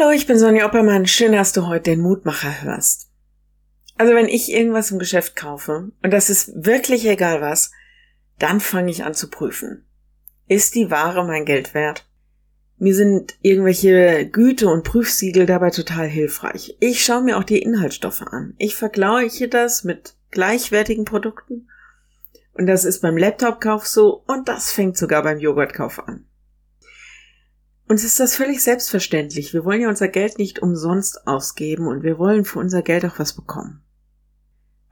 Hallo, ich bin Sonja Oppermann. Schön, dass du heute den Mutmacher hörst. Also wenn ich irgendwas im Geschäft kaufe, und das ist wirklich egal was, dann fange ich an zu prüfen. Ist die Ware mein Geld wert? Mir sind irgendwelche Güte- und Prüfsiegel dabei total hilfreich. Ich schaue mir auch die Inhaltsstoffe an. Ich vergleiche das mit gleichwertigen Produkten. Und das ist beim Laptopkauf so und das fängt sogar beim Joghurtkauf an. Uns ist das völlig selbstverständlich. Wir wollen ja unser Geld nicht umsonst ausgeben und wir wollen für unser Geld auch was bekommen.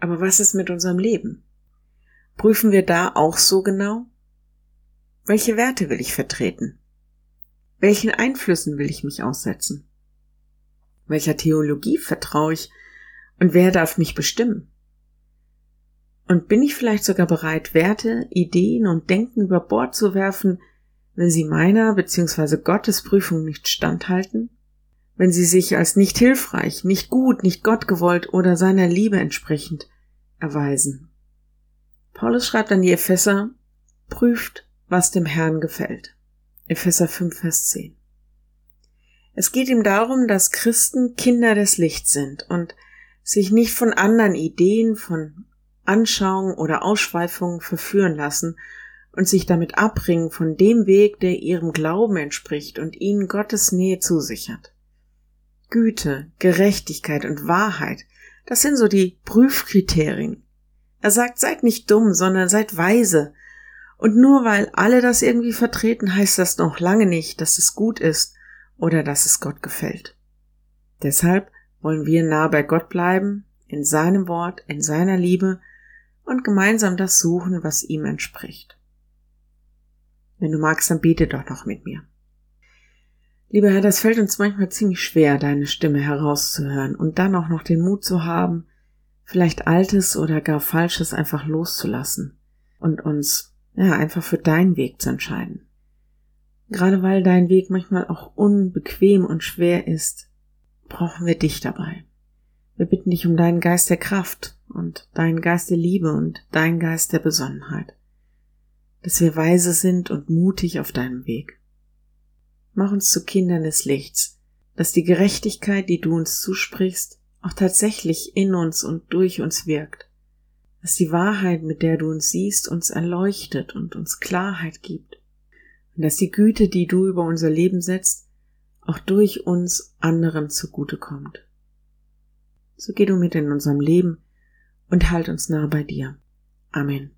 Aber was ist mit unserem Leben? Prüfen wir da auch so genau? Welche Werte will ich vertreten? Welchen Einflüssen will ich mich aussetzen? Welcher Theologie vertraue ich und wer darf mich bestimmen? Und bin ich vielleicht sogar bereit, Werte, Ideen und Denken über Bord zu werfen, wenn sie meiner bzw. Gottes Prüfung nicht standhalten? Wenn sie sich als nicht hilfreich, nicht gut, nicht gottgewollt oder seiner Liebe entsprechend erweisen? Paulus schreibt an die Epheser, prüft, was dem Herrn gefällt. Epheser 5, Vers 10. Es geht ihm darum, dass Christen Kinder des Lichts sind und sich nicht von anderen Ideen, von Anschauungen oder Ausschweifungen verführen lassen und sich damit abbringen von dem Weg, der ihrem Glauben entspricht und ihnen Gottes Nähe zusichert. Güte, Gerechtigkeit und Wahrheit, das sind so die Prüfkriterien. Er sagt, seid nicht dumm, sondern seid weise. Und nur weil alle das irgendwie vertreten, heißt das noch lange nicht, dass es gut ist oder dass es Gott gefällt. Deshalb wollen wir nah bei Gott bleiben, in seinem Wort, in seiner Liebe und gemeinsam das suchen, was ihm entspricht. Wenn du magst, dann bete doch noch mit mir. Lieber Herr, das fällt uns manchmal ziemlich schwer, deine Stimme herauszuhören und dann auch noch den Mut zu haben, vielleicht Altes oder gar Falsches einfach loszulassen und uns ja einfach für deinen Weg zu entscheiden. Gerade weil dein Weg manchmal auch unbequem und schwer ist, brauchen wir dich dabei. Wir bitten dich um deinen Geist der Kraft und deinen Geist der Liebe und deinen Geist der Besonnenheit dass wir weise sind und mutig auf deinem Weg. Mach uns zu Kindern des Lichts, dass die Gerechtigkeit, die du uns zusprichst, auch tatsächlich in uns und durch uns wirkt, dass die Wahrheit, mit der du uns siehst, uns erleuchtet und uns Klarheit gibt, und dass die Güte, die du über unser Leben setzt, auch durch uns anderen zugutekommt. So geh du mit in unserem Leben und halt uns nah bei dir. Amen.